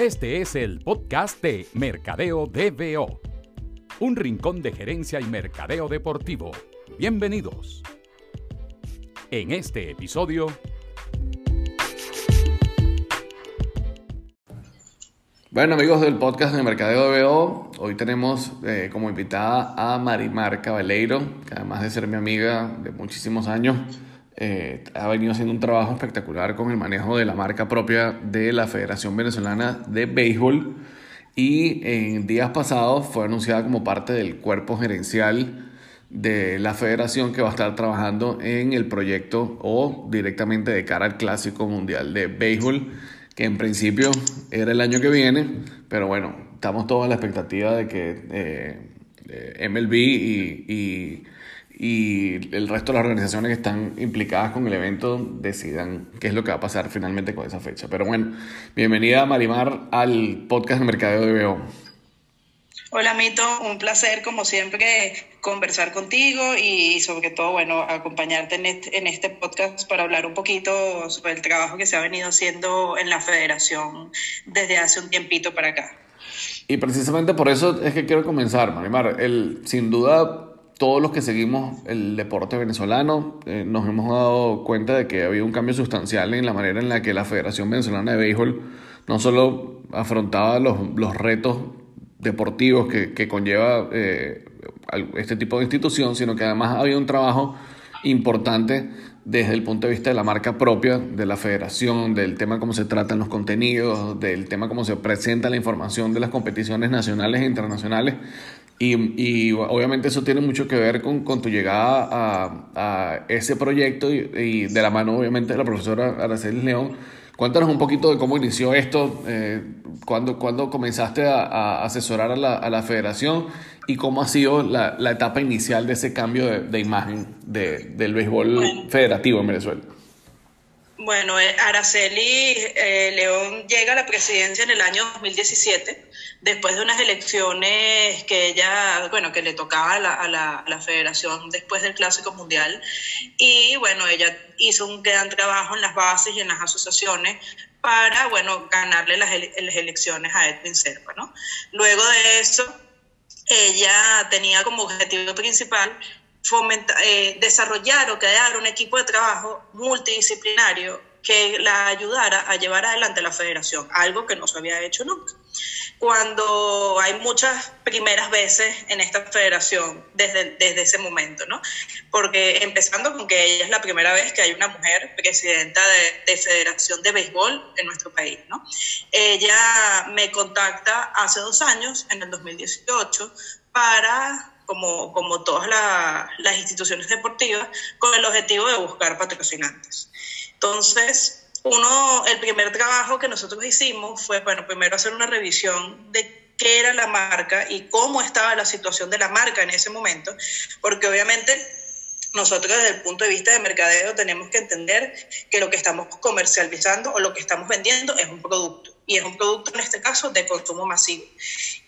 Este es el podcast de Mercadeo DBO, un rincón de gerencia y mercadeo deportivo. Bienvenidos. En este episodio... Bueno amigos del podcast de Mercadeo DBO, hoy tenemos eh, como invitada a Marimar Cabaleiro, que además de ser mi amiga de muchísimos años, eh, ha venido haciendo un trabajo espectacular con el manejo de la marca propia de la Federación Venezolana de Béisbol. Y en días pasados fue anunciada como parte del cuerpo gerencial de la federación que va a estar trabajando en el proyecto o directamente de cara al Clásico Mundial de Béisbol, que en principio era el año que viene, pero bueno, estamos todos a la expectativa de que eh, MLB y y el resto de las organizaciones que están implicadas con el evento decidan qué es lo que va a pasar finalmente con esa fecha. Pero bueno, bienvenida Marimar al podcast de Mercadeo de BO. Hola Mito, un placer como siempre conversar contigo y sobre todo, bueno, acompañarte en este, en este podcast para hablar un poquito sobre el trabajo que se ha venido haciendo en la federación desde hace un tiempito para acá. Y precisamente por eso es que quiero comenzar, Marimar. El, sin duda, todos los que seguimos el deporte venezolano eh, nos hemos dado cuenta de que ha habido un cambio sustancial en la manera en la que la Federación Venezolana de Béisbol no solo afrontaba los, los retos deportivos que, que conlleva eh, este tipo de institución, sino que además ha habido un trabajo importante desde el punto de vista de la marca propia de la federación, del tema cómo se tratan los contenidos, del tema cómo se presenta la información de las competiciones nacionales e internacionales, y, y, obviamente eso tiene mucho que ver con, con tu llegada a, a ese proyecto y, y, de la mano obviamente de la profesora Araceli León. Cuéntanos un poquito de cómo inició esto, eh, cuándo, cuando comenzaste a, a asesorar a la, a la, federación y cómo ha sido la, la etapa inicial de ese cambio de, de imagen de, del béisbol bueno. federativo en Venezuela. Bueno, eh, Araceli eh, León llega a la presidencia en el año 2017 después de unas elecciones que ella, bueno, que le tocaba a la, federación después del Clásico Mundial. Y bueno, ella hizo un gran trabajo en las bases y en las asociaciones para, bueno, ganarle las elecciones a Edwin Serpa, ¿no? Luego de eso, ella tenía como objetivo principal eh, desarrollar o crear un equipo de trabajo multidisciplinario que la ayudara a llevar adelante la federación, algo que no se había hecho nunca. Cuando hay muchas primeras veces en esta federación desde, desde ese momento, ¿no? Porque empezando con que ella es la primera vez que hay una mujer presidenta de, de federación de béisbol en nuestro país, ¿no? Ella me contacta hace dos años, en el 2018, para como, como todas la, las instituciones deportivas, con el objetivo de buscar patrocinantes. Entonces, uno, el primer trabajo que nosotros hicimos fue, bueno, primero hacer una revisión de qué era la marca y cómo estaba la situación de la marca en ese momento, porque obviamente nosotros desde el punto de vista de mercadeo tenemos que entender que lo que estamos comercializando o lo que estamos vendiendo es un producto y es un producto en este caso de consumo masivo.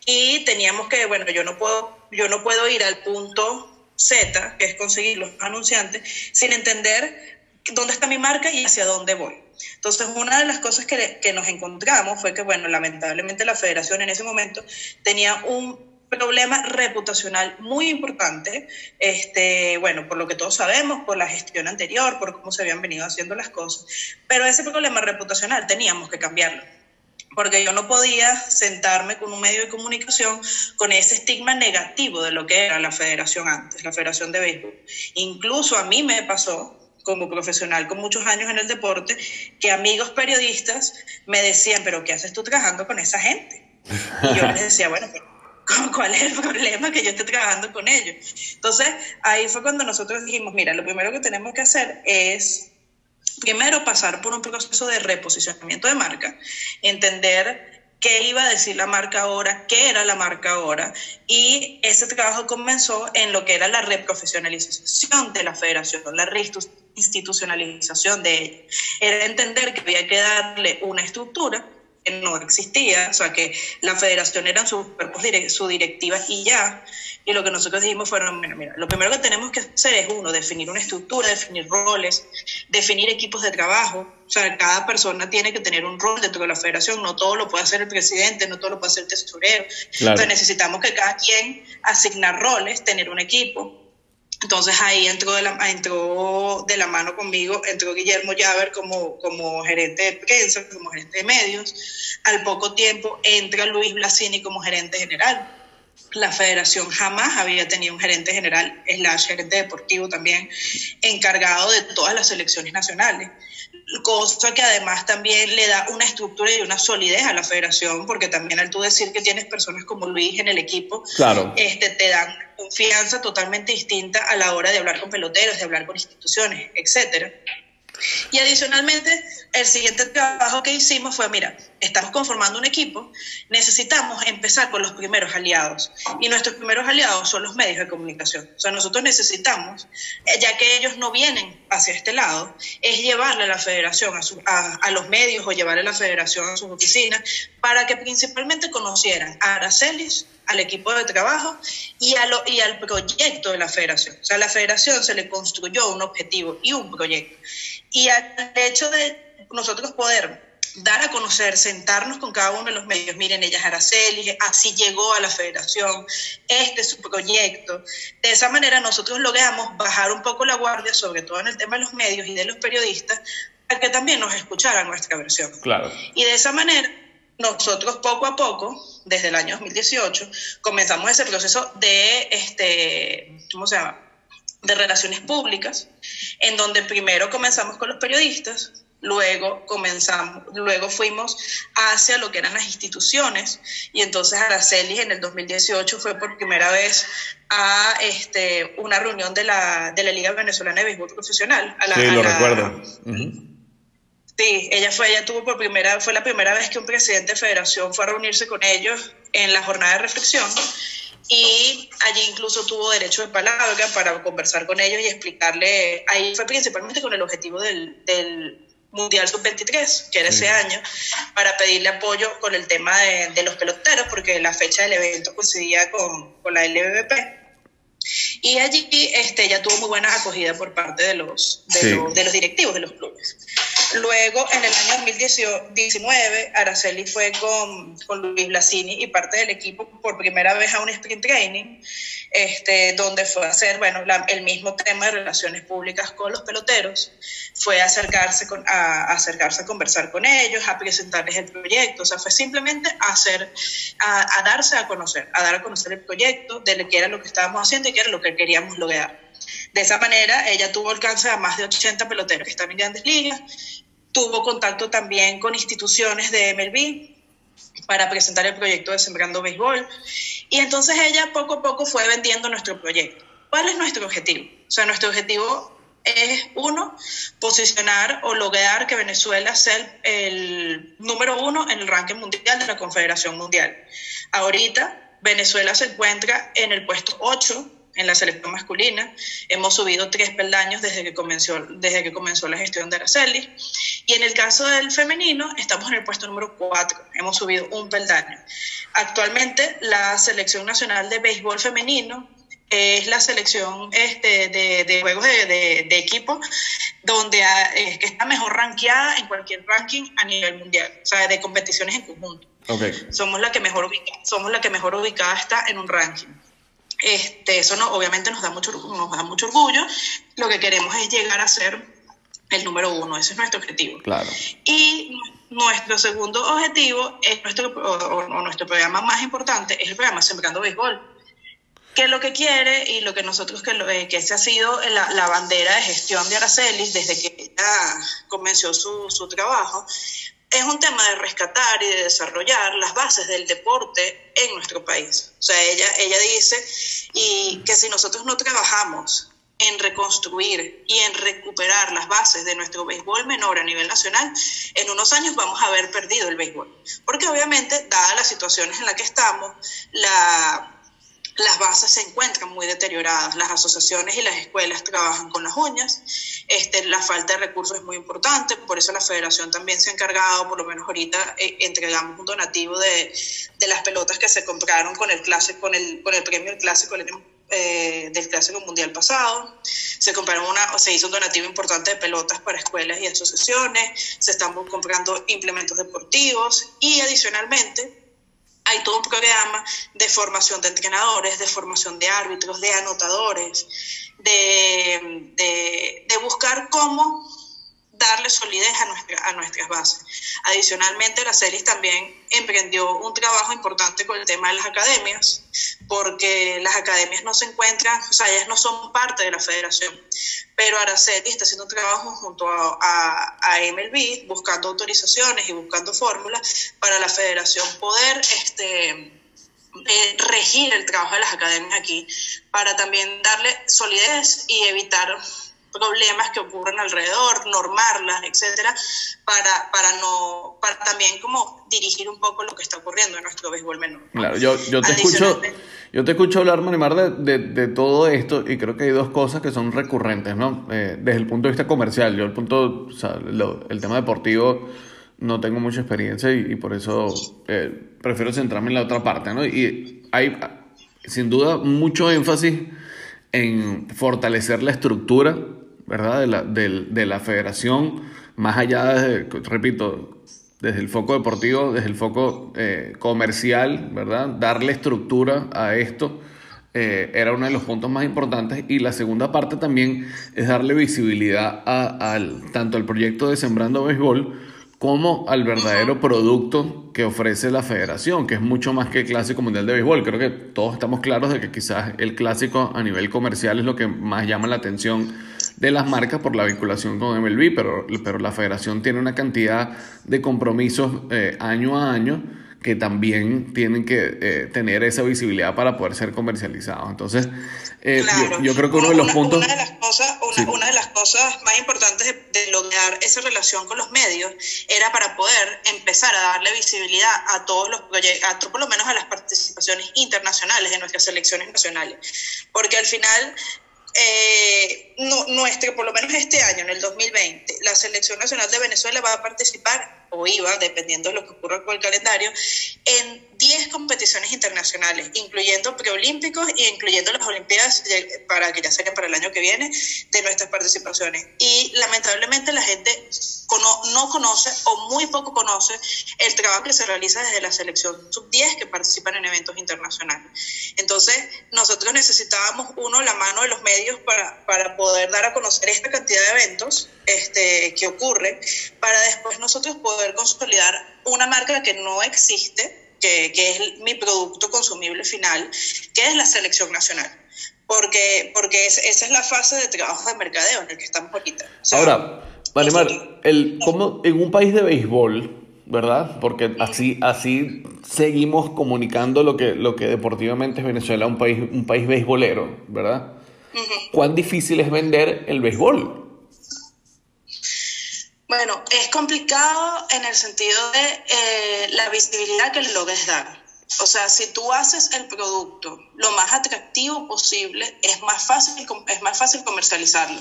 Y teníamos que, bueno, yo no puedo, yo no puedo ir al punto Z, que es conseguir los anunciantes, sin entender dónde está mi marca y hacia dónde voy. Entonces, una de las cosas que, que nos encontramos fue que, bueno, lamentablemente la federación en ese momento tenía un problema reputacional muy importante, este, bueno, por lo que todos sabemos, por la gestión anterior, por cómo se habían venido haciendo las cosas, pero ese problema reputacional teníamos que cambiarlo porque yo no podía sentarme con un medio de comunicación con ese estigma negativo de lo que era la federación antes, la federación de béisbol. Incluso a mí me pasó como profesional con muchos años en el deporte, que amigos periodistas me decían, pero ¿qué haces tú trabajando con esa gente? Y yo les decía, bueno, ¿cuál es el problema que yo esté trabajando con ellos? Entonces, ahí fue cuando nosotros dijimos, mira, lo primero que tenemos que hacer es primero pasar por un proceso de reposicionamiento de marca, entender qué iba a decir la marca ahora, qué era la marca ahora, y ese trabajo comenzó en lo que era la reprofesionalización de la federación, la reinstitucionalización de ella. Era entender que había que darle una estructura que no existía, o sea, que la federación eran sus cuerpos, su directiva y ya. Y lo que nosotros dijimos fue, mira, mira, lo primero que tenemos que hacer es, uno, definir una estructura, definir roles, definir equipos de trabajo. O sea, cada persona tiene que tener un rol dentro de la federación, no todo lo puede hacer el presidente, no todo lo puede hacer el tesorero. Entonces necesitamos que cada quien asignar roles, tener un equipo. Entonces ahí entró de la, entró de la mano conmigo, entró Guillermo Llaver como, como gerente de prensa, como gerente de medios. Al poco tiempo entra Luis Blasini como gerente general la federación jamás había tenido un gerente general, slash gerente deportivo también, encargado de todas las selecciones nacionales. Cosa que además también le da una estructura y una solidez a la federación, porque también al tú decir que tienes personas como Luis en el equipo, claro. este, te dan confianza totalmente distinta a la hora de hablar con peloteros, de hablar con instituciones, etcétera. Y adicionalmente, el siguiente trabajo que hicimos fue, mira, estamos conformando un equipo, necesitamos empezar con los primeros aliados. Y nuestros primeros aliados son los medios de comunicación. O sea, nosotros necesitamos, eh, ya que ellos no vienen hacia este lado, es llevarle a la federación, a, a, los medios o llevarle a la federación a sus oficinas, para que principalmente conocieran a Aracelis, al equipo de trabajo y, a lo, y al proyecto de la federación. O sea, a la federación se le construyó un objetivo y un proyecto. Y al hecho de nosotros poder dar a conocer, sentarnos con cada uno de los medios, miren, ella es Araceli, así llegó a la federación, este es su proyecto. De esa manera nosotros logramos bajar un poco la guardia, sobre todo en el tema de los medios y de los periodistas, para que también nos escucharan nuestra versión. Claro. Y de esa manera nosotros poco a poco, desde el año 2018, comenzamos ese proceso de, este, ¿cómo se llama? de relaciones públicas, en donde primero comenzamos con los periodistas, luego comenzamos, luego fuimos hacia lo que eran las instituciones, y entonces Araceli en el 2018 fue por primera vez a este, una reunión de la, de la Liga Venezolana de Béisbol Profesional. A la, sí, lo recuerdo. Sí, ella fue, ella tuvo por primera, fue la primera vez que un presidente de federación fue a reunirse con ellos en la jornada de reflexión y allí incluso tuvo derecho de palabra para conversar con ellos y explicarle, ahí fue principalmente con el objetivo del, del Mundial Sub-23, que era ese año, para pedirle apoyo con el tema de, de, los peloteros, porque la fecha del evento coincidía con, con la LBBP. Y allí este, ya tuvo muy buena acogida por parte de los, de, los, de los directivos de los clubes. Luego, en el año 2019, Araceli fue con, con, Luis Blasini y parte del equipo por primera vez a un sprint training, este, donde fue a hacer, bueno, el mismo tema de relaciones públicas con los peloteros, fue a acercarse, con, a, acercarse a conversar con ellos, a presentarles el proyecto, o sea, fue simplemente a hacer, a, a darse a conocer, a dar a conocer el proyecto, de qué era lo que estábamos haciendo y qué era lo que queríamos lograr. De esa manera, ella tuvo alcance a más de 80 peloteros que están en grandes ligas, tuvo contacto también con instituciones de MLB para presentar el proyecto de Sembrando Béisbol. Y entonces ella poco a poco fue vendiendo nuestro proyecto. ¿Cuál es nuestro objetivo? O sea, nuestro objetivo es, uno, posicionar o lograr que Venezuela sea el, número uno en el ranking mundial de la Confederación Mundial. Ahorita, Venezuela se encuentra en el puesto 8 en la selección masculina. Hemos subido tres peldaños desde que comenzó, desde que comenzó la gestión de Araceli. Y en el caso del femenino, estamos en el puesto número 4. Hemos subido un peldaño. Actualmente, la selección nacional de béisbol femenino es la selección este, de, de juegos de, de, equipo donde es que está mejor rankeada en cualquier ranking a nivel mundial, o sea, de competiciones en conjunto. Somos la que mejor somos la que mejor ubicada está en un ranking. Este, eso no, obviamente nos da, mucho, nos da mucho orgullo. Lo que queremos es llegar a ser el número uno, ese es nuestro objetivo. Claro. Y nuestro segundo objetivo es nuestro, o, nuestro programa más importante es el programa Sembrando Béisbol, que lo que quiere y lo que nosotros, que, lo, eh, que ese ha sido la, la, bandera de gestión de Aracelis desde que ella comenzó su, su trabajo, es un tema de rescatar y de desarrollar las bases del deporte en nuestro país. O sea, ella, ella dice y que si nosotros no trabajamos en reconstruir y en recuperar las bases de nuestro béisbol menor a nivel nacional, en unos años vamos a haber perdido el béisbol. Porque obviamente, dadas las situaciones en las que estamos, la, las bases se encuentran muy deterioradas, las asociaciones y las escuelas trabajan con las uñas, este, la falta de recursos es muy importante, por eso la federación también se ha encargado, por lo menos ahorita eh, entregamos un donativo de, de, las pelotas que se compraron con el, clásico, con el, con el premio del clásico eh, del clásico mundial pasado, se compraron una, se hizo un donativo importante de pelotas para escuelas y asociaciones, se están comprando implementos deportivos y adicionalmente hay todo un programa de formación de entrenadores, de formación de árbitros, de anotadores, de, de, buscar cómo darle solidez a, nuestra, a nuestras bases. Adicionalmente, la CELIS también emprendió un trabajo importante con el tema de las academias, porque las academias no se encuentran, o sea, ellas no son parte de la federación, pero Araceli está haciendo un trabajo junto a, a, MLB, buscando autorizaciones y buscando fórmulas para la federación poder este, eh, regir el trabajo de las academias aquí, para también darle solidez y evitar problemas que ocurren alrededor, normarlas, etcétera, para, para no, para también como dirigir un poco lo que está ocurriendo en nuestro béisbol menor. Claro, yo, yo te escucho, yo te escucho hablar, Manimar, de, de, todo esto y creo que hay dos cosas que son recurrentes, ¿no? Eh, desde el punto de vista comercial, yo el punto, o sea, el tema deportivo no tengo mucha experiencia y, por eso eh, prefiero centrarme en la otra parte, ¿no? Y hay, sin duda, mucho énfasis en fortalecer la estructura ¿verdad? De la, de, la federación, más allá, de, repito, desde el foco deportivo, desde el foco eh, comercial, ¿verdad? Darle estructura a esto eh, era uno de los puntos más importantes. Y la segunda parte también es darle visibilidad a, al, tanto al proyecto de Sembrando Béisbol como al verdadero producto que ofrece la federación, que es mucho más que el Clásico Mundial de Béisbol. Creo que todos estamos claros de que quizás el clásico a nivel comercial es lo que más llama la atención de las marcas por la vinculación con MLB, pero, pero la federación tiene una cantidad de compromisos eh, año a año que también tienen que eh, tener esa visibilidad para poder ser comercializados. Entonces, eh, yo, creo que uno de los puntos... Una de las cosas, una, de las cosas más importantes de, lograr esa relación con los medios era para poder empezar a darle visibilidad a todos los proyectos, por lo menos a las participaciones internacionales de nuestras selecciones nacionales. Porque al final eh, no, por lo menos este año, en el 2020, la Selección Nacional de Venezuela va a participar o iba, dependiendo de lo que ocurra con el calendario, en 10 competiciones internacionales, incluyendo preolímpicos e incluyendo las Olimpiadas, para que ya sean para el año que viene, de nuestras participaciones. Y lamentablemente la gente no conoce o muy poco conoce el trabajo que se realiza desde la selección sub-10 que participan en eventos internacionales. Entonces, nosotros necesitábamos, uno, la mano de los medios para, para poder dar a conocer esta cantidad de eventos este, que ocurre, para después nosotros poder consolidar una marca que no existe, que, que, es mi producto consumible final, que es la selección nacional. Porque, porque esa es la fase de trabajo de mercadeo en el que estamos ahorita. Ahora, Marimar, el, como en un país de béisbol, ¿verdad? Porque así, así seguimos comunicando lo que, lo que deportivamente es Venezuela, un país, un país beisbolero, ¿verdad? ¿Cuán difícil es vender el béisbol? Bueno, es complicado en el sentido de eh, la visibilidad que le logres dar. O sea, si tú haces el producto lo más atractivo posible, es más fácil, es más fácil comercializarlo.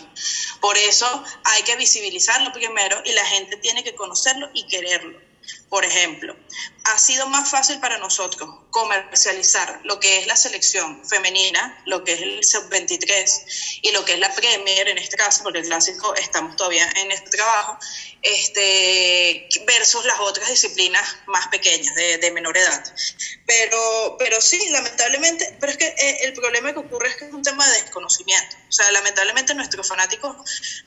Por eso hay que visibilizarlo primero y la gente tiene que conocerlo y quererlo. Por ejemplo, ha sido más fácil para nosotros comercializar lo que es la selección femenina, lo que es el sub-23 y lo que es la Premier en este caso, porque el clásico estamos todavía en este trabajo, este, versus las otras disciplinas más pequeñas, de, menor edad. Pero, pero sí, lamentablemente, pero es que eh, el problema que ocurre es que es un tema de desconocimiento. O sea, lamentablemente nuestros fanáticos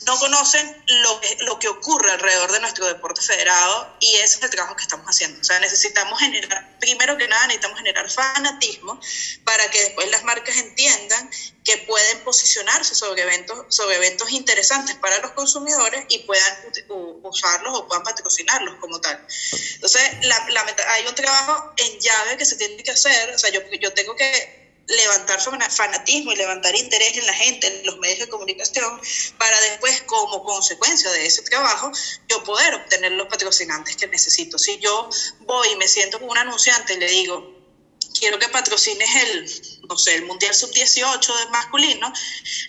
no conocen lo que, lo que ocurre alrededor de nuestro deporte federado y ese es el trabajo que estamos haciendo. O sea, necesitamos generar, primero que nada, necesitamos generar fanatismo para que después las marcas entiendan que pueden posicionarse sobre eventos, sobre eventos interesantes para los consumidores y puedan usarlos o puedan patrocinarlos como tal. Entonces, la, hay un trabajo en llave que se tiene que hacer, o sea, yo, yo tengo que levantar fanatismo y levantar interés en la gente, en los medios de comunicación, para después, como consecuencia de ese trabajo, yo poder obtener los patrocinantes que necesito. Si yo voy y me siento con un anunciante y le digo, quiero que patrocines el, no sé, el Mundial Sub-18 de masculino,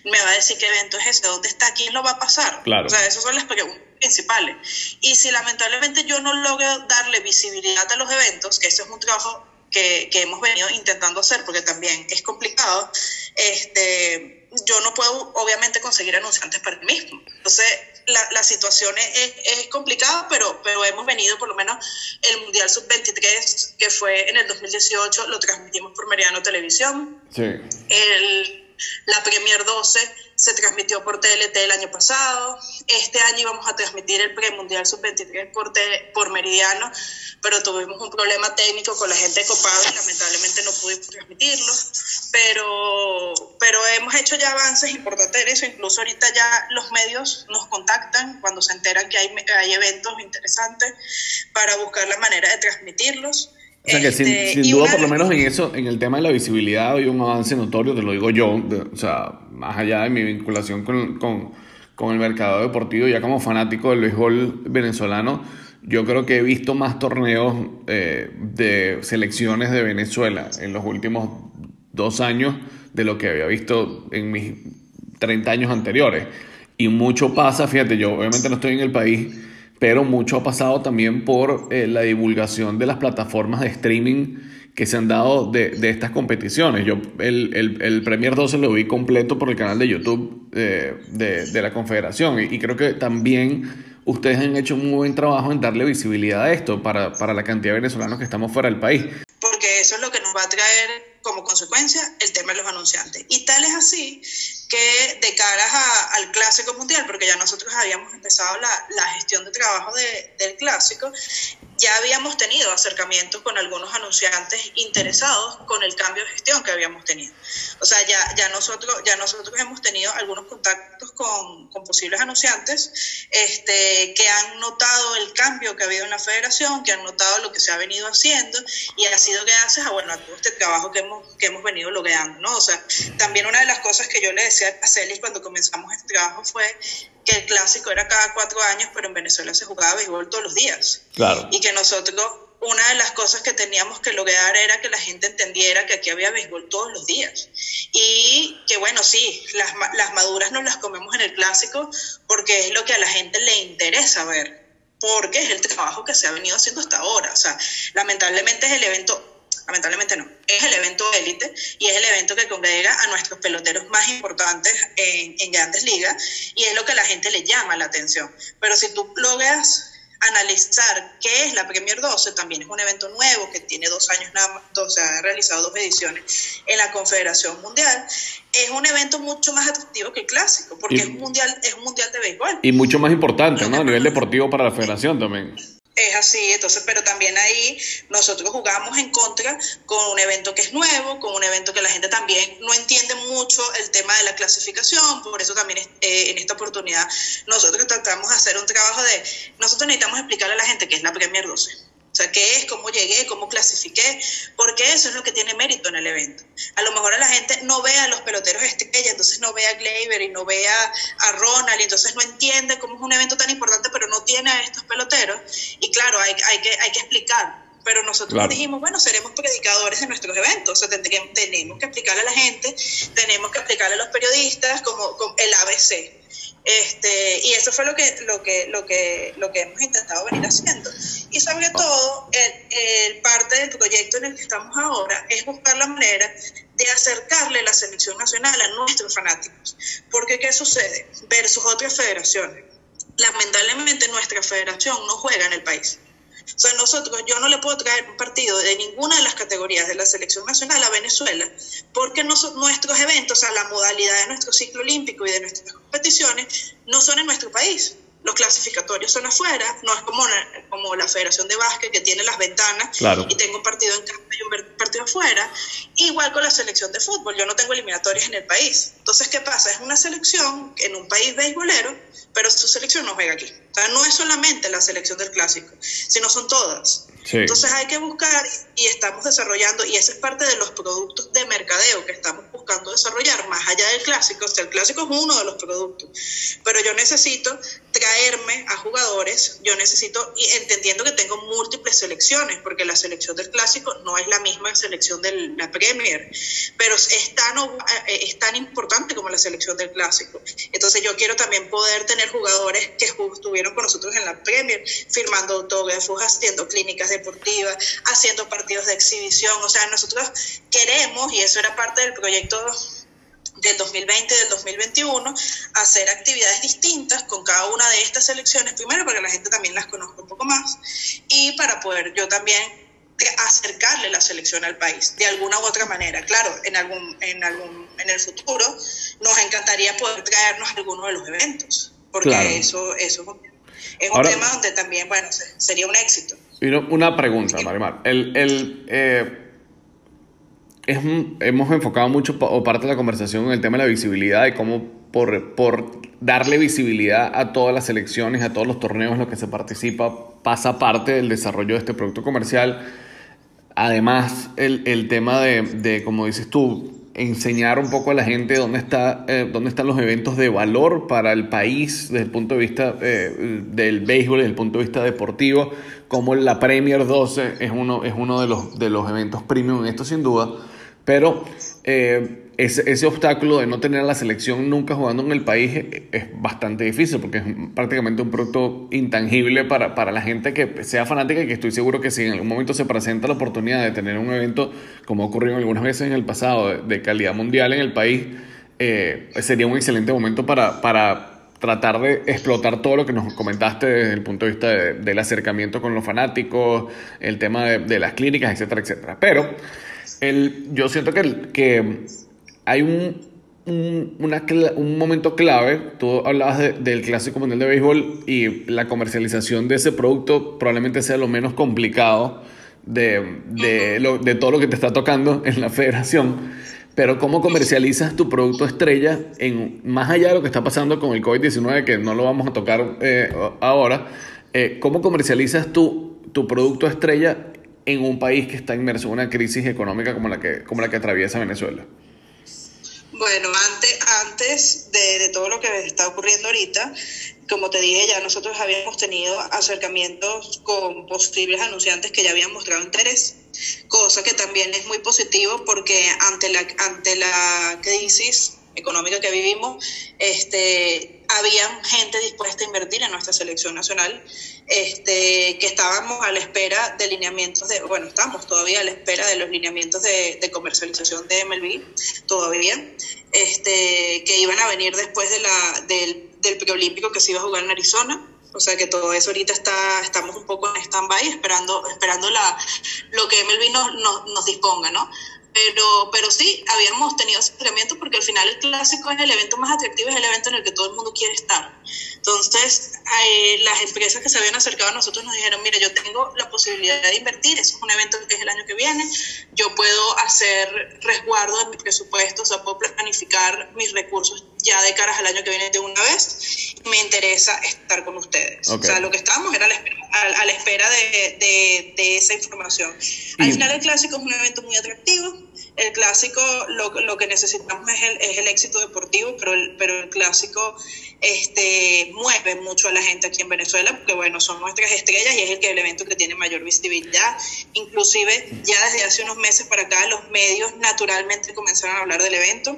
me va a decir qué evento es ese, dónde está, quién lo va a pasar. Claro. O sea, esas son las preguntas principales. Y si lamentablemente yo no logro darle visibilidad a los eventos, que ese es un trabajo que, que hemos venido intentando hacer, porque también es complicado, este, yo no puedo obviamente conseguir anunciantes para el mismo. Entonces, la, la situación es, es, complicada, pero, pero hemos venido, por lo menos, el Mundial Sub-23, que fue en el 2018, lo transmitimos por Meridiano Televisión. Sí. El, la Premier 12 se transmitió por TLT el año pasado. Este año íbamos a transmitir el Premundial Sub-23 por, por Meridiano, pero tuvimos un problema técnico con la gente de Copado y lamentablemente no pudimos transmitirlo. Pero, pero hemos hecho ya avances importantes en eso. Incluso ahorita ya los medios nos contactan cuando se enteran que hay, hay eventos interesantes para buscar la manera de transmitirlos. O sea que sin, Este, sin duda, una por lo menos en eso, en el tema de la visibilidad, hay un avance notorio, te lo digo yo, de- o sea, más allá de mi vinculación con, con, con el mercado deportivo, ya como fanático del béisbol venezolano, yo creo que he visto más torneos eh, de selecciones de Venezuela en los últimos dos años de lo que había visto en mis 30 años anteriores. Y mucho pasa, fíjate, yo obviamente no estoy en el país, pero mucho ha pasado también por eh, la divulgación de las plataformas de streaming que se han dado de, de estas competiciones. Yo el, el, el Premier 12 lo vi completo por el canal de YouTube eh, de, de la Confederación y, creo que también ustedes han hecho un muy buen trabajo en darle visibilidad a esto para, para la cantidad de venezolanos que estamos fuera del país. porque eso es lo que nos va a traer como consecuencia el tema de los anunciantes. Y tal es así que de caras a- al clásico mundial, porque ya nosotros habíamos empezado la, la gestión de trabajo de- del clásico, ya habíamos tenido acercamientos con algunos anunciantes interesados con el cambio de gestión que habíamos tenido. O sea, ya, ya, nosotros, ya nosotros hemos tenido algunos contactos con, con posibles anunciantes este, que han notado el cambio que ha habido en la federación, que han notado lo que se ha venido haciendo y ha sido gracias a, bueno, a todo este trabajo que hemos, que hemos venido logrando, ¿no? O sea, también una de las cosas que yo le decía a Celis cuando comenzamos este trabajo fue que el clásico era cada cuatro años, pero en Venezuela se jugaba béisbol todos los días. Claro. y que nosotros una de las cosas que teníamos que lograr era que la gente entendiera que aquí había béisbol todos los días. Y que bueno sí las, las maduras nos las comemos en el clásico porque es lo que a la gente le interesa ver porque es el trabajo que se ha venido haciendo hasta ahora. O sea lamentablemente es el evento lamentablemente no, es el evento élite y es el evento que congrega a nuestros peloteros más importantes en, en grandes ligas y es lo que a la gente le llama la atención. Pero si tú logras analizar qué es la Premier 12, también es un evento nuevo que tiene dos años nada más, o sea, ha realizado dos ediciones en la Confederación Mundial, es un evento mucho más atractivo que el clásico, porque Y- es un mundial, es un mundial de béisbol. Y mucho más importante, ¿no? A nivel deportivo para la federación también. Es así, entonces, pero también ahí nosotros jugamos en contra con un evento que es nuevo, con un evento que la gente también no entiende mucho el tema de la clasificación, por eso también eh, en esta oportunidad nosotros tratamos de hacer un trabajo de, nosotros necesitamos explicarle a la gente qué es la Premier 12. O sea, qué es, cómo llegué, cómo clasifiqué, porque eso es lo que tiene mérito en el evento. A lo mejor a la gente no ve a los peloteros estrella, entonces no ve a Gleyber y no ve a, a Ronald, y entonces no entiende cómo es un evento tan importante, pero no tiene a estos peloteros. Y claro, hay, hay, que, hay que explicar. Pero nosotros Claro. dijimos, bueno, seremos predicadores de nuestros eventos, o sea, tenemos que explicarle a la gente, tenemos que explicarle a los periodistas como, como el ABC. Este, y eso fue lo que, lo, que, lo, que, lo que hemos intentado venir haciendo. Y sobre todo, el, el parte del proyecto en el que estamos ahora es buscar la manera de acercarle la selección nacional a nuestros fanáticos. Porque, ¿qué sucede? Versus otras federaciones. Lamentablemente, nuestra federación no juega en el país. O sea, nosotros, yo no le puedo traer un partido de ninguna de las categorías de la selección nacional a Venezuela, porque nuestros eventos, o sea, la modalidad de nuestro ciclo olímpico y de nuestras competiciones, no son en nuestro país. Los clasificatorios son afuera, no es como la, como la Federación de Básquet que tiene las ventanas Claro. y tengo un partido en casa y un partido afuera. Igual con la selección de fútbol, yo no tengo eliminatorias en el país. Entonces, ¿qué pasa? Es una selección en un país beisbolero, pero su selección no juega aquí. O sea, no es solamente la selección del clásico, sino son todas. Entonces hay que buscar y estamos desarrollando, y ese es parte de los productos de mercadeo que estamos buscando desarrollar, más allá del clásico. O sea, el clásico es uno de los productos, pero yo necesito traerme a jugadores, yo necesito, y entendiendo que tengo múltiples selecciones, porque la selección del clásico no es la misma selección de la Premier, pero es tan, eh, es tan importante como la selección del clásico. Entonces yo quiero también poder tener jugadores que estuvieron con nosotros en la Premier, firmando autógrafos, haciendo clínicas deportivas, haciendo partidos de exhibición. O sea, nosotros queremos, y eso era parte del proyecto del 2020 y del 2021, hacer actividades distintas con cada una de estas selecciones, primero para que la gente también las conozca un poco más y para poder yo también acercarle la selección al país de alguna u otra manera. Claro, en algún en algún en el futuro nos encantaría poder traernos algunos de los eventos, porque eso eso es un tema donde también, bueno, sería un éxito. Una pregunta, Marimar. El, el, eh, es hemos enfocado mucho, o parte de la conversación, en el tema de la visibilidad y cómo por, por darle visibilidad a todas las elecciones, a todos los torneos en los que se participa, pasa parte del desarrollo de este producto comercial. Además, el, el tema de, de, como dices tú, enseñar un poco a la gente dónde, está, eh, dónde están los eventos de valor para el país desde el punto de vista eh, del béisbol, desde el punto de vista deportivo, como la Premier 12 es uno, es uno de, los, de los eventos premium esto sin duda, pero eh, ese, ese, obstáculo de no tener a la selección nunca jugando en el país es, bastante difícil porque es prácticamente un producto intangible para, para, la gente que sea fanática y que estoy seguro que si en algún momento se presenta la oportunidad de tener un evento como ha ocurrido algunas veces en el pasado de, calidad mundial en el país, eh, sería un excelente momento para, para tratar de explotar todo lo que nos comentaste desde el punto de vista del acercamiento con los fanáticos, el tema de, las clínicas, etcétera, etcétera. Pero el, yo siento que, que hay un, un, una, un momento clave, tú hablabas del Clásico Mundial de Béisbol y la comercialización de ese producto probablemente sea lo menos complicado de, de, lo, de todo lo que te está tocando en la federación. Pero ¿cómo comercializas tu producto estrella en más allá de lo que está pasando con el COVID-19, que no lo vamos a tocar eh, ahora? Eh, ¿Cómo comercializas tu, tu producto estrella en un país que está inmerso en una crisis económica como la que, como la que atraviesa Venezuela? Bueno, antes, antes de, todo lo que está ocurriendo ahorita, como te dije, ya nosotros habíamos tenido acercamientos con posibles anunciantes que ya habían mostrado interés, cosa que también es muy positivo porque ante la, ante la crisis económica que vivimos, este, había gente dispuesta a invertir en nuestra selección nacional, este, que estábamos a la espera de lineamientos de, bueno, estamos todavía a la espera de los lineamientos de, de comercialización de MLB, todavía, este, que iban a venir después del, del preolímpico que se iba a jugar en Arizona. O sea que todo eso ahorita está, estamos un poco en stand-by esperando, esperando la, lo que MLB nos, nos disponga, ¿no? Pero, pero sí, habíamos tenido acercamiento porque al final el clásico es el evento más atractivo, es el evento en el que todo el mundo quiere estar. Entonces, eh, las empresas que se habían acercado a nosotros nos dijeron, mira, yo tengo la posibilidad de invertir, eso es un evento que es el año que viene, yo puedo hacer resguardo de mi presupuesto, o sea, puedo planificar mis recursos ya de caras al año que viene de una vez, me interesa estar con ustedes. O sea, lo que estábamos era a la espera, a, la espera de, de, de, esa información. Al final el clásico es un evento muy atractivo, el clásico lo, lo que necesitamos es el, es el, éxito deportivo, pero el, pero el clásico este, mueve mucho a la gente aquí en Venezuela, porque bueno, son nuestras estrellas y es el, que, el evento que tiene mayor visibilidad. Inclusive ya desde hace unos meses para acá los medios naturalmente comenzaron a hablar del evento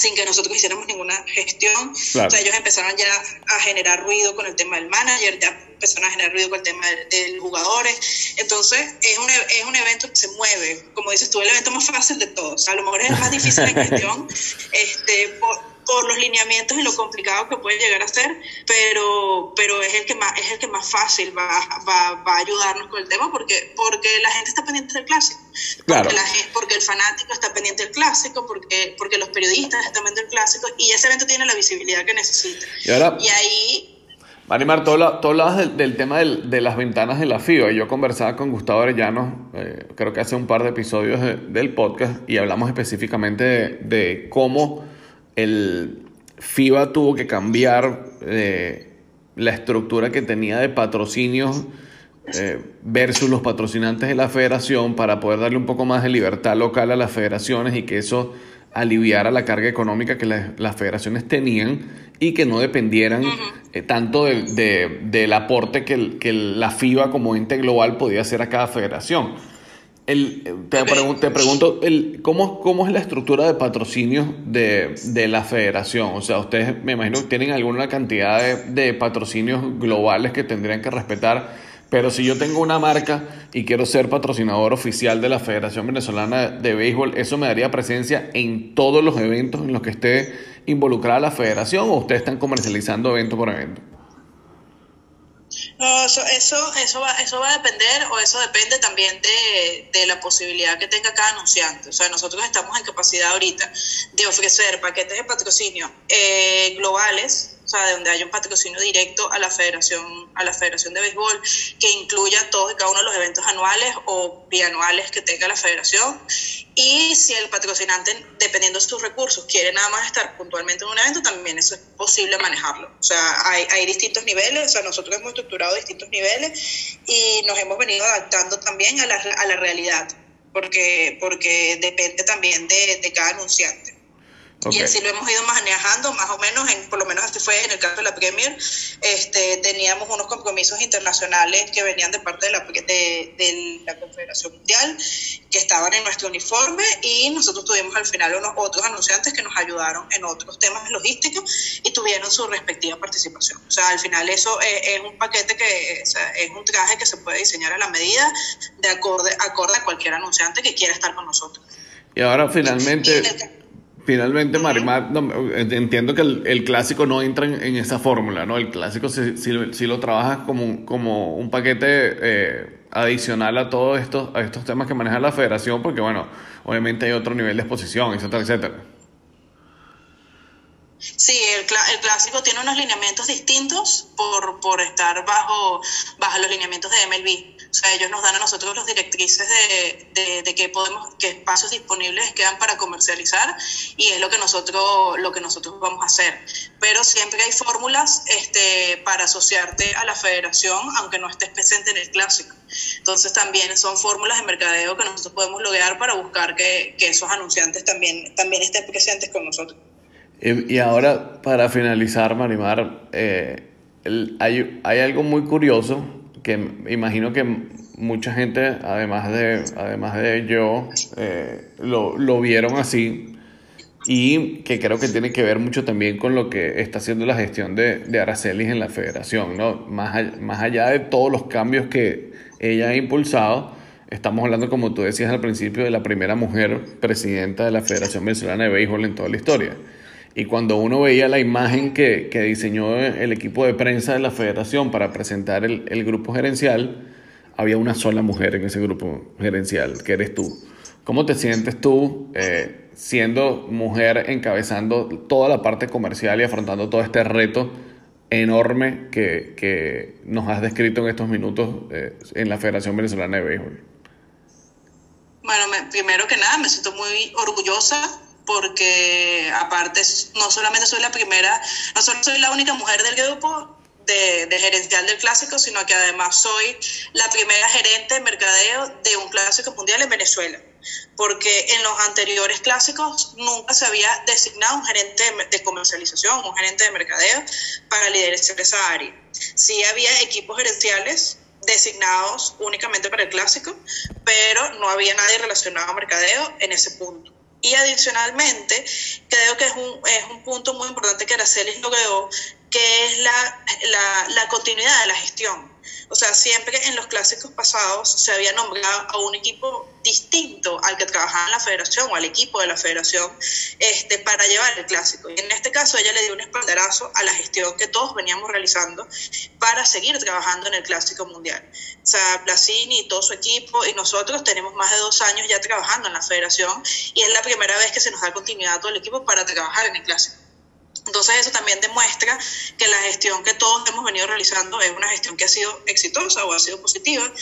sin que nosotros hiciéramos ninguna gestión. Claro. O sea, ellos empezaron ya a generar ruido con el tema del manager, ya empezaron a generar ruido con el tema de, de los jugadores. Entonces, es un, es un evento que se mueve. Como dices tú, el evento más fácil de todos. A lo mejor es el más difícil en gestión este, por, por los lineamientos y lo complicado que puede llegar a ser, pero, pero es, el que más, es el que más fácil va, va, va a ayudarnos con el tema porque, porque la gente está pendiente del clásico. Claro. Porque, la, porque el fanático está pendiente del clásico, porque, porque los periodistas están pendientes del clásico y ese evento tiene la visibilidad que necesita. Y, ahora, y ahí Marimar, tú, hablabas del, del tema del, de las ventanas de la FIBA. Yo conversaba con Gustavo Arellano, eh, creo que hace un par de episodios de, del podcast, y hablamos específicamente de, de cómo el FIBA tuvo que cambiar eh, la estructura que tenía de patrocinios eh, versus los patrocinantes de la federación para poder darle un poco más de libertad local a las federaciones y que eso aliviara la carga económica que las federaciones tenían y que no dependieran eh, tanto del aporte que, que, la FIBA como ente global podía hacer a cada federación. El, te, te, pregunto, el, ¿cómo, ¿cómo es la estructura de patrocinio de, de, la federación? O sea, ustedes me imagino que tienen alguna cantidad de, de patrocinios globales que tendrían que respetar pero si yo tengo una marca y quiero ser patrocinador oficial de la Federación Venezolana de Béisbol, ¿eso me daría presencia en todos los eventos en los que esté involucrada la federación o ustedes están comercializando evento por evento? No, eso, eso, eso, va, eso va a depender o eso depende también de, de, la posibilidad que tenga cada anunciante. O sea, nosotros estamos en capacidad ahorita de ofrecer paquetes de patrocinio eh, globales sea, de donde haya un patrocinio directo a la federación, a la federación de béisbol, que incluya todos y cada uno de los eventos anuales o bianuales que tenga la federación. Y si el patrocinante, dependiendo de sus recursos, quiere nada más estar puntualmente en un evento, también eso es posible manejarlo. O sea, hay, hay distintos niveles, o sea, nosotros hemos estructurado distintos niveles y nos hemos venido adaptando también a la, a la realidad, porque, porque depende también de, de cada anunciante. Y así lo hemos ido manejando, más o menos, en, por lo menos este fue en el caso de la Premier, este, teníamos unos compromisos internacionales que venían de parte de la, de, de la Confederación Mundial, que estaban en nuestro uniforme, y nosotros tuvimos al final unos otros anunciantes que nos ayudaron en otros temas logísticos y tuvieron su respectiva participación. O sea, al final eso es, un paquete que es un traje que se puede diseñar a la medida de acorde, acorde a cualquier anunciante que quiera estar con nosotros. Y ahora finalmente... Finalmente, Marimar, entiendo que el, clásico no entra en, esa fórmula, ¿no? El clásico si, si, lo trabajas como, como un paquete eh, adicional a todos estos, a estos temas que maneja la federación, porque bueno, obviamente hay otro nivel de exposición, etcétera, etcétera. Sí, el, clásico tiene unos lineamientos distintos por, por estar bajo, bajo los lineamientos de MLB. O sea, ellos nos dan a nosotros las directrices de, de, qué podemos, qué espacios disponibles quedan para comercializar y es lo que nosotros, lo que nosotros vamos a hacer. Pero siempre hay fórmulas este, para asociarte a la federación, aunque no estés presente en el clásico. Entonces también son fórmulas de mercadeo que nosotros podemos lograr para buscar que, que esos anunciantes también, también estén presentes con nosotros. Y, ahora, para finalizar, Marimar, eh, hay, hay algo muy curioso que imagino que mucha gente, además de, además de yo, eh, lo, lo, vieron así y que creo que tiene que ver mucho también con lo que está haciendo la gestión de, de Aracelis en la federación, ¿no? Más, más allá de todos los cambios que ella ha impulsado, estamos hablando, como tú decías al principio, de la primera mujer presidenta de la Federación Venezolana de Béisbol en toda la historia. Y cuando uno veía la imagen que, que, diseñó el equipo de prensa de la federación para presentar el, el, grupo gerencial, había una sola mujer en ese grupo gerencial, que eres tú. ¿Cómo te sientes tú eh, siendo mujer encabezando toda la parte comercial y afrontando todo este reto enorme que, que nos has descrito en estos minutos eh, en la Federación Venezolana de Béisbol? Bueno, primero que nada, me siento muy orgullosa porque aparte no solamente soy la primera, no solo soy la única mujer del grupo de, de, gerencial del clásico, sino que además soy la primera gerente de mercadeo de un clásico mundial en Venezuela. Porque en los anteriores clásicos nunca se había designado un gerente de comercialización, un gerente de mercadeo para liderar esa área. Sí había equipos gerenciales designados únicamente para el clásico, pero no había nadie relacionado a mercadeo en ese punto. Y adicionalmente, creo que es un, es un punto muy importante que Aracelis logró, que es la, la, continuidad de la gestión. O sea, siempre en los clásicos pasados se había nombrado a un equipo distinto al que trabajaba en la federación o al equipo de la federación este, para llevar el clásico. Y en este caso ella le dio un espaldarazo a la gestión que todos veníamos realizando para seguir trabajando en el clásico mundial. O sea, Placini y todo su equipo y nosotros tenemos más de dos años ya trabajando en la federación y es la primera vez que se nos da continuidad a todo el equipo para trabajar en el clásico. Entonces eso también demuestra que la gestión que todos hemos venido realizando es una gestión que ha sido exitosa o ha sido positiva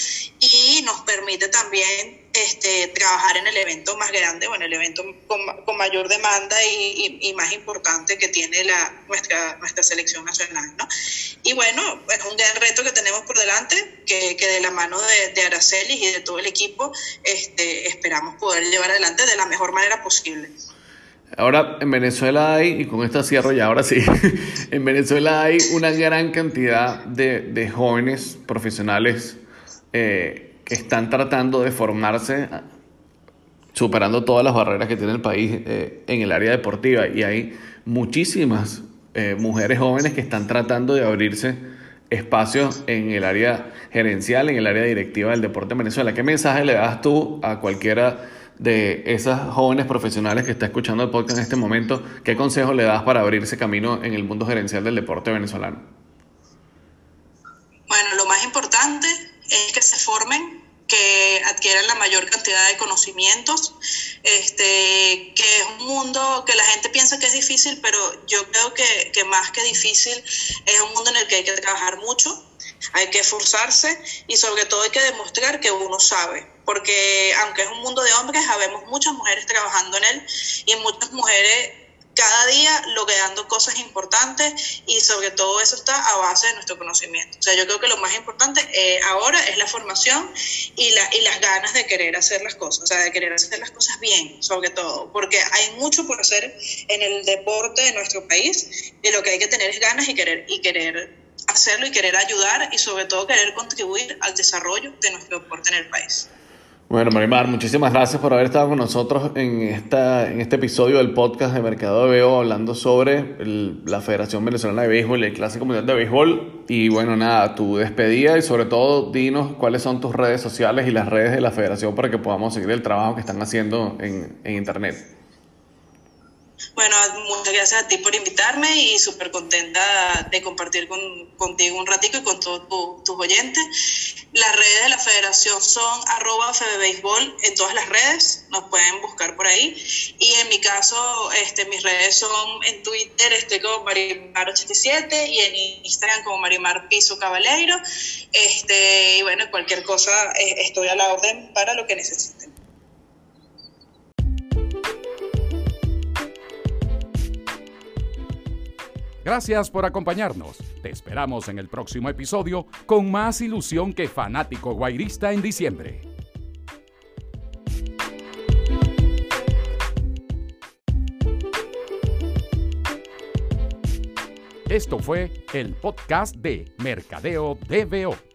y nos permite también este, trabajar en el evento más grande o en el evento con, mayor demanda y, más importante que tiene la, nuestra, nuestra selección nacional. ¿no? Y bueno, es un gran reto que tenemos por delante, que, que de la mano de, de, Araceli y de todo el equipo este, esperamos poder llevar adelante de la mejor manera posible. Ahora en Venezuela hay, y con esto cierro ya, ahora sí, en Venezuela hay una gran cantidad de, de jóvenes profesionales eh, que están tratando de formarse, superando todas las barreras que tiene el país eh, en el área deportiva. Y hay muchísimas eh, mujeres jóvenes que están tratando de abrirse espacios en el área gerencial, en el área directiva del deporte en Venezuela. ¿Qué mensaje le das tú a cualquiera de esas jóvenes profesionales que está escuchando el podcast en este momento, ¿qué consejo le das para abrirse camino en el mundo gerencial del deporte venezolano? Bueno, lo más importante es que se formen, que adquieran la mayor cantidad de conocimientos, este, que es un mundo que la gente piensa que es difícil, pero yo creo que, que más que difícil es un mundo en el que hay que trabajar mucho, hay que esforzarse y sobre todo hay que demostrar que uno sabe porque aunque es un mundo de hombres, sabemos muchas mujeres trabajando en él y muchas mujeres cada día logrando cosas importantes y sobre todo eso está a base de nuestro conocimiento. O sea, yo creo que lo más importante eh, ahora es la formación y, la, y las ganas de querer hacer las cosas, o sea, de querer hacer las cosas bien, sobre todo, porque hay mucho por hacer en el deporte de nuestro país y lo que hay que tener es ganas y querer, y querer hacerlo y querer ayudar y sobre todo querer contribuir al desarrollo de nuestro deporte en el país. Bueno, Marimar, muchísimas gracias por haber estado con nosotros en, esta, en este episodio del podcast de Mercado de Veo hablando sobre la Federación Venezolana de Béisbol y el Clásico Mundial de Béisbol. Y bueno, nada, tu despedida y sobre todo dinos cuáles son tus redes sociales y las redes de la Federación para que podamos seguir el trabajo que están haciendo en, en Internet. Bueno, muchas gracias a ti por invitarme y súper contenta de compartir contigo un ratico y con todos tus oyentes. Las redes de la federación son arroba en todas las redes, nos pueden buscar por ahí. Y en mi caso, este, mis redes son en Twitter, estoy como Marimar87 y en Instagram como Marimar Piso Cabaleiro. Este, y bueno, cualquier cosa eh, estoy a la orden para lo que necesiten. Gracias por acompañarnos. Te esperamos en el próximo episodio con más ilusión que fanático guairista en diciembre. Esto fue el podcast de Mercadeo DBO